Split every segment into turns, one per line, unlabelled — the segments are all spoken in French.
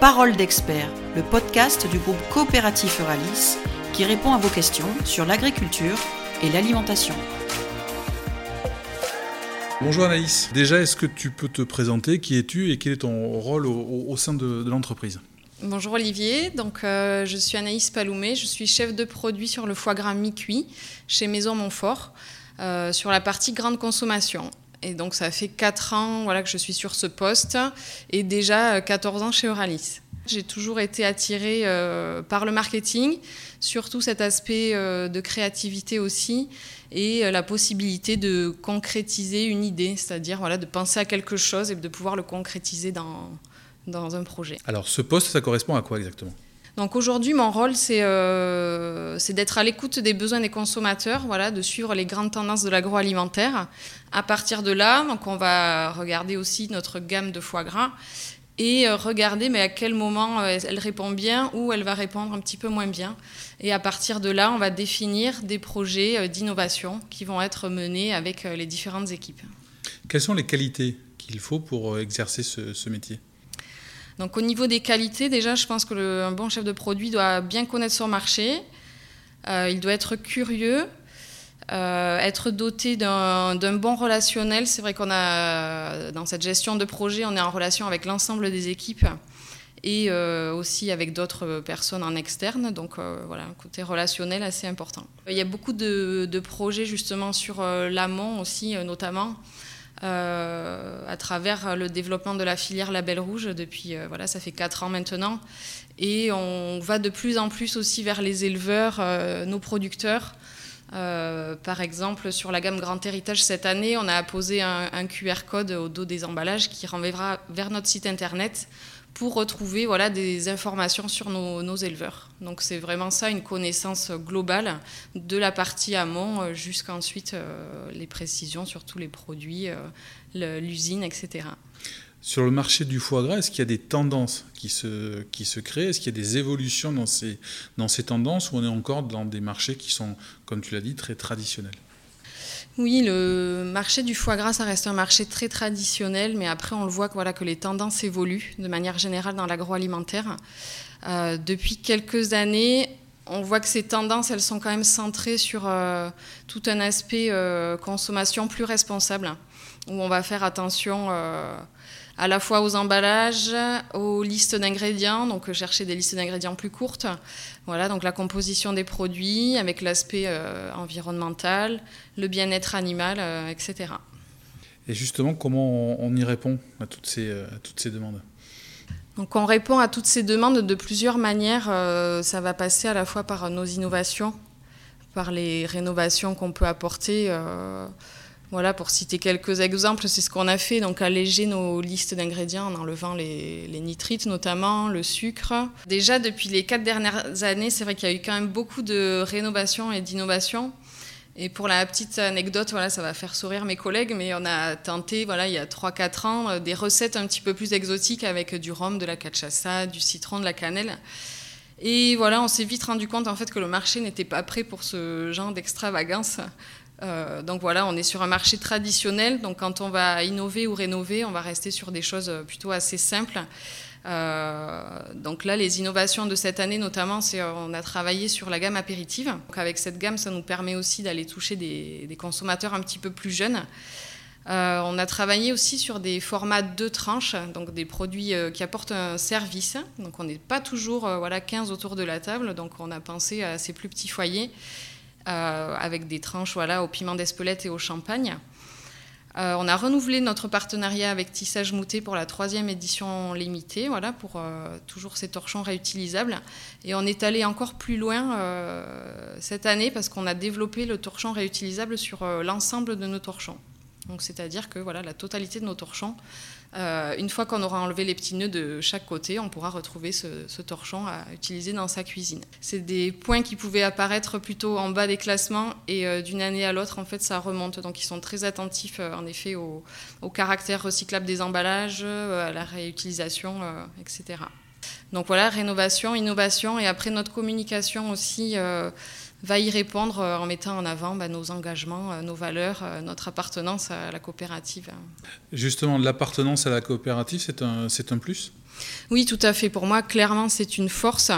Parole d'expert, le podcast du groupe coopératif Euralis qui répond à vos questions sur l'agriculture et l'alimentation.
Bonjour Anaïs. Déjà, est-ce que tu peux te présenter? Qui es-tu et quel est ton rôle au, sein de, l'entreprise?
Bonjour Olivier, donc euh, je suis Anaïs Paloumet, je suis chef de produit sur le foie gras mi-cuit chez Maison Montfort euh, sur la partie grande consommation. Et donc ça fait 4 ans voilà, que je suis sur ce poste et déjà 14 euh, ans chez Euralis. J'ai toujours été attirée euh, par le marketing, surtout cet aspect euh, de créativité aussi et la possibilité de concrétiser une idée, c'est-à-dire voilà, de penser à quelque chose et de pouvoir le concrétiser dans, dans un projet.
Alors ce poste, ça correspond à quoi exactement?
Donc aujourd'hui, mon rôle, euh, c'est d'être à l'écoute des besoins des consommateurs, voilà, de suivre les grandes tendances de l'agroalimentaire. À partir de là, donc on va regarder aussi notre gamme de foie gras et euh, regarder mais à quel moment euh, elle répond bien ou elle va répondre un petit peu moins bien. Et à partir de là, on va définir des projets d'innovation qui vont être menés avec les différentes équipes.
Quelles sont les qualités qu'il faut pour exercer ce métier?
Donc au niveau des qualités, déjà, je pense que le, bon chef de produit doit bien connaître son marché, euh, il doit être curieux, euh, être doté d'un bon relationnel. C'est vrai qu'on a, dans cette gestion de projet, on est en relation avec l'ensemble des équipes et euh, aussi avec d'autres personnes en externe. Donc voilà, un côté relationnel assez important. Il y a beaucoup de projets justement sur l'amont aussi, notamment. Euh, à travers le développement de la filière Label Rouge depuis, euh, voilà, ça fait 4 ans maintenant. Et on va de plus en plus aussi vers les éleveurs, euh, nos producteurs. Par exemple, sur la gamme Grand Héritage cette année, on a apposé un, QR code au dos des emballages qui renverra vers notre site internet pour retrouver voilà, des informations sur nos, éleveurs. Donc c'est vraiment ça, une connaissance globale de la partie amont euh, jusqu'à ensuite euh, les précisions sur tous les produits, euh, l'usine, etc.
Sur le marché du foie gras, est-ce qu'il y a des tendances qui se, qui se créent? Est-ce qu'il y a des évolutions dans ces, dans ces tendances ou on est encore dans des marchés qui sont, comme tu l'as dit, très traditionnels?
Oui, le marché du foie gras, ça reste un marché très traditionnel, mais après, on le voit que, voilà, que les tendances évoluent de manière générale dans l'agroalimentaire. Euh, depuis quelques années, on voit que ces tendances, elles sont quand même centrées sur euh, tout un aspect euh, consommation plus responsable, où on va faire attention à la fois aux emballages, aux listes d'ingrédients, donc euh, chercher des listes d'ingrédients plus courtes. Voilà, donc la composition des produits avec l'aspect euh, environnemental, le bien-être animal, euh, etc.
Et justement, comment on, y répond à toutes ces, toutes ces demandes?
Donc on répond à toutes ces demandes de plusieurs manières. ça va passer à la fois par nos innovations, par les rénovations qu'on peut apporter. Voilà, pour citer quelques exemples, c'est ce qu'on a fait, donc alléger nos listes d'ingrédients en enlevant les, nitrites notamment, le sucre. Déjà, depuis les quatre dernières années, c'est vrai qu'il y a eu quand même beaucoup de rénovation et d'innovation. Et pour la petite anecdote, voilà, ça va faire sourire mes collègues, mais on a tenté, voilà, il y a 3-4 ans, euh, des recettes un petit peu plus exotiques avec du rhum, de la cachaça, du citron, de la cannelle. Et voilà, on s'est vite rendu compte en fait que le marché n'était pas prêt pour ce genre d'extravagance. Euh, donc voilà, on est sur un marché traditionnel. Donc quand on va innover ou rénover, on va rester sur des choses plutôt assez simples. Euh, donc là, les innovations de cette année, notamment, c'est on a travaillé sur la gamme apéritive. Donc avec cette gamme, ça nous permet aussi d'aller toucher des, consommateurs un petit peu plus jeunes. Euh, on a travaillé aussi sur des formats de tranches, donc des produits qui apportent un service. Donc on n'est pas toujours voilà 15 autour de la table, donc on a pensé à ces plus petits foyers euh, avec des tranches voilà, au piment d'Espelette et au champagne. Euh, on a renouvelé notre partenariat avec Tissage Moutet pour la troisième édition limitée, voilà, pour euh, toujours ces torchons réutilisables. Et on est allé encore plus loin cette année parce qu'on a développé le torchon réutilisable sur l'ensemble de nos torchons. C'est-à-dire que voilà, la totalité de nos torchons euh, une fois qu'on aura enlevé les petits nœuds de chaque côté, on pourra retrouver ce, torchon à utiliser dans sa cuisine. C'est des points qui pouvaient apparaître plutôt en bas des classements et euh, d'une année à l'autre, en fait, ça remonte. Donc ils sont très attentifs, euh, en effet, au, caractère recyclable des emballages, à la réutilisation, etc. Donc voilà, rénovation, innovation et après notre communication aussi va y répondre euh, en mettant en avant bah, nos engagements, euh, nos valeurs, euh, notre appartenance à la coopérative.
Justement, l'appartenance à la coopérative, c'est un, c'est un plus?
Oui, tout à fait. Pour moi, clairement, c'est une force.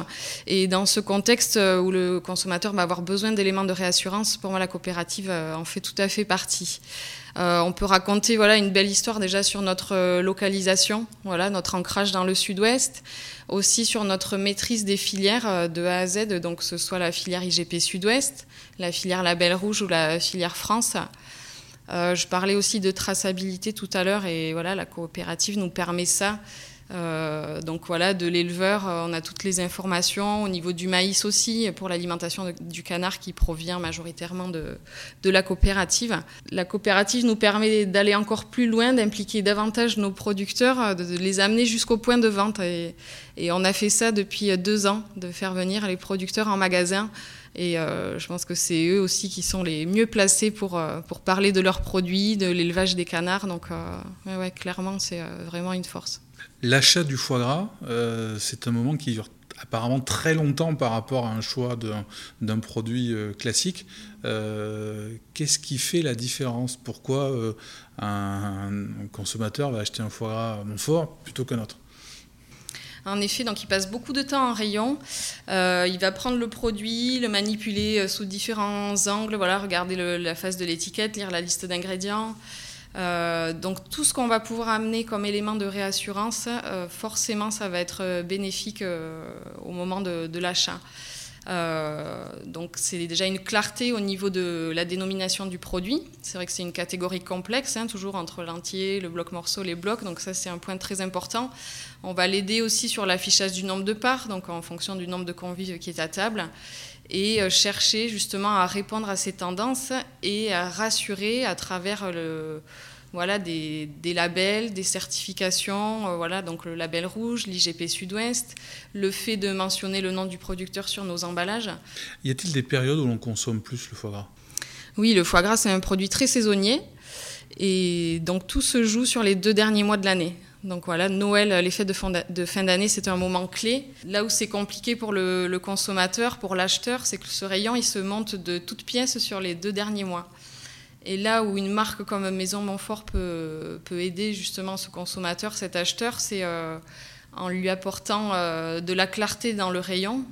Et dans ce contexte où le consommateur va avoir besoin d'éléments de réassurance, pour moi, la coopérative en fait tout à fait partie. Euh, on peut raconter voilà une belle histoire déjà sur notre euh, localisation, voilà notre ancrage dans le sud-ouest, aussi sur notre maîtrise des filières euh, de A à Z, donc que ce soit la filière IGP Sud-Ouest, la filière Label Rouge ou la filière France. je parlais aussi de traçabilité tout à l'heure et voilà la coopérative nous permet ça euh, donc voilà, de l'éleveur, euh, on a toutes les informations. Au niveau du maïs aussi, pour l'alimentation du canard qui provient majoritairement de, la coopérative. La coopérative nous permet d'aller encore plus loin, d'impliquer davantage nos producteurs, euh, de, les amener jusqu'au point de vente. Et, et, on a fait ça depuis deux ans, de faire venir les producteurs en magasin. Et je pense que c'est eux aussi qui sont les mieux placés pour, pour parler de leurs produits, de l'élevage des canards. Donc ouais, clairement, c'est vraiment une force.
L'achat du foie gras, euh, c'est un moment qui dure apparemment très longtemps par rapport à un choix d'un produit euh, classique. Euh, qu'est-ce qui fait la différence? Pourquoi un, consommateur va acheter un foie gras Montfort plutôt qu'un autre?
En effet, donc il passe beaucoup de temps en rayon. il va prendre le produit, le manipuler sous différents angles, voilà, regarder la face de l'étiquette, lire la liste d'ingrédients. Euh, donc tout ce qu'on va pouvoir amener comme élément de réassurance, euh, forcément, ça va être euh, bénéfique au moment de, l'achat. Donc c'est déjà une clarté au niveau de la dénomination du produit. C'est vrai que c'est une catégorie complexe, hein, toujours entre l'entier, le bloc morceau, les blocs. Donc ça c'est un point très important. On va l'aider aussi sur l'affichage du nombre de parts, donc en fonction du nombre de convives qui est à table et chercher justement à répondre à ces tendances et à rassurer à travers le, voilà, des, labels, des certifications, euh, voilà, donc le label rouge, l'IGP Sud-Ouest, le fait de mentionner le nom du producteur sur nos emballages.
Y a-t-il des périodes où l'on consomme plus le foie gras?
Oui, le foie gras, c'est un produit très saisonnier. Et donc tout se joue sur les deux derniers mois de l'année. Donc voilà, Noël, les fêtes de fin d'année, c'est un moment clé. Là où c'est compliqué pour le, consommateur, pour l'acheteur, c'est que ce rayon, il se monte de toutes pièces sur les deux derniers mois. Et là où une marque comme Maison Montfort peut, peut aider justement ce consommateur, cet acheteur, c'est euh, en lui apportant euh, de la clarté dans le rayon,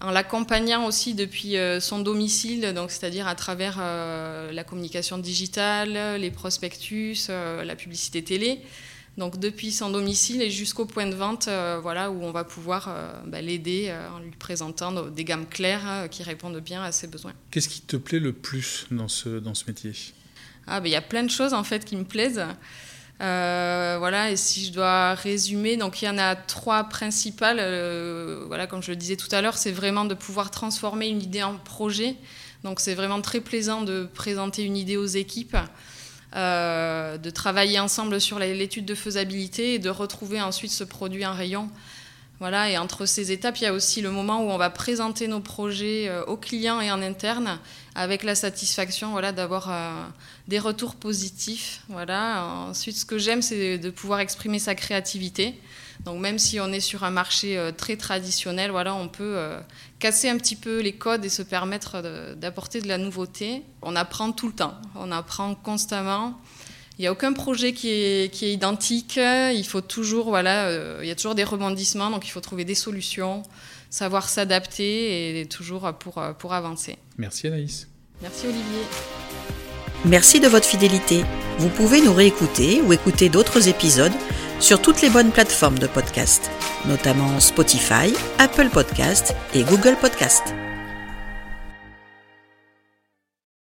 en l'accompagnant aussi depuis euh, son domicile, c'est-à-dire à travers la communication digitale, les prospectus, la publicité télé. Donc depuis son domicile et jusqu'au point de vente, euh, voilà, où on va pouvoir euh, bah, l'aider euh, en lui présentant des gammes claires qui répondent bien à ses besoins.
Qu'est-ce qui te plaît le plus dans ce, dans ce métier?
Ah, bah, Il y a plein de choses en fait qui me plaisent. voilà, et si je dois résumer, donc il y en a trois principales. voilà, comme je le disais tout à l'heure, c'est vraiment de pouvoir transformer une idée en projet. Donc c'est vraiment très plaisant de présenter une idée aux équipes. Euh, de travailler ensemble sur l'étude de faisabilité et de retrouver ensuite ce produit en rayon. Voilà, et entre ces étapes, il y a aussi le moment où on va présenter nos projets euh, aux clients et en interne avec la satisfaction voilà, d'avoir euh, des retours positifs. Voilà. Ensuite, ce que j'aime, c'est de pouvoir exprimer sa créativité. Donc même si on est sur un marché euh, très traditionnel, voilà, on peut euh, casser un petit peu les codes et se permettre d'apporter de la nouveauté. On apprend tout le temps, on apprend constamment. Il n'y a aucun projet qui est, qui est, identique. Il faut toujours, voilà, euh, il y a toujours des rebondissements, donc il faut trouver des solutions, savoir s'adapter et toujours pour, pour avancer.
Merci Anaïs.
Merci Olivier.
Merci de votre fidélité. Vous pouvez nous réécouter ou écouter d'autres épisodes sur toutes les bonnes plateformes de podcast, notamment Spotify, Apple Podcast et Google Podcast.